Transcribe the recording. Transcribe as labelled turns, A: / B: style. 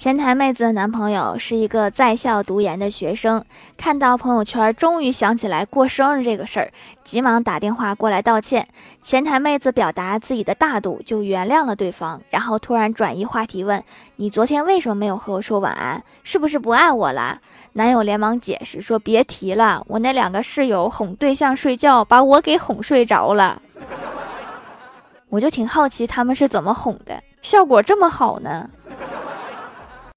A: 前台妹子的男朋友是一个在校读研的学生，看到朋友圈终于想起来过生日这个事儿，急忙打电话过来道歉。前台妹子表达自己的大度，就原谅了对方，然后突然转移话题问：「你昨天为什么没有和我说晚安？是不是不爱我了？」男友连忙解释说：「别提了，我那两个室友哄对象睡觉，把我给哄睡着了。」我就挺好奇，他们是怎么哄的？效果这么好呢？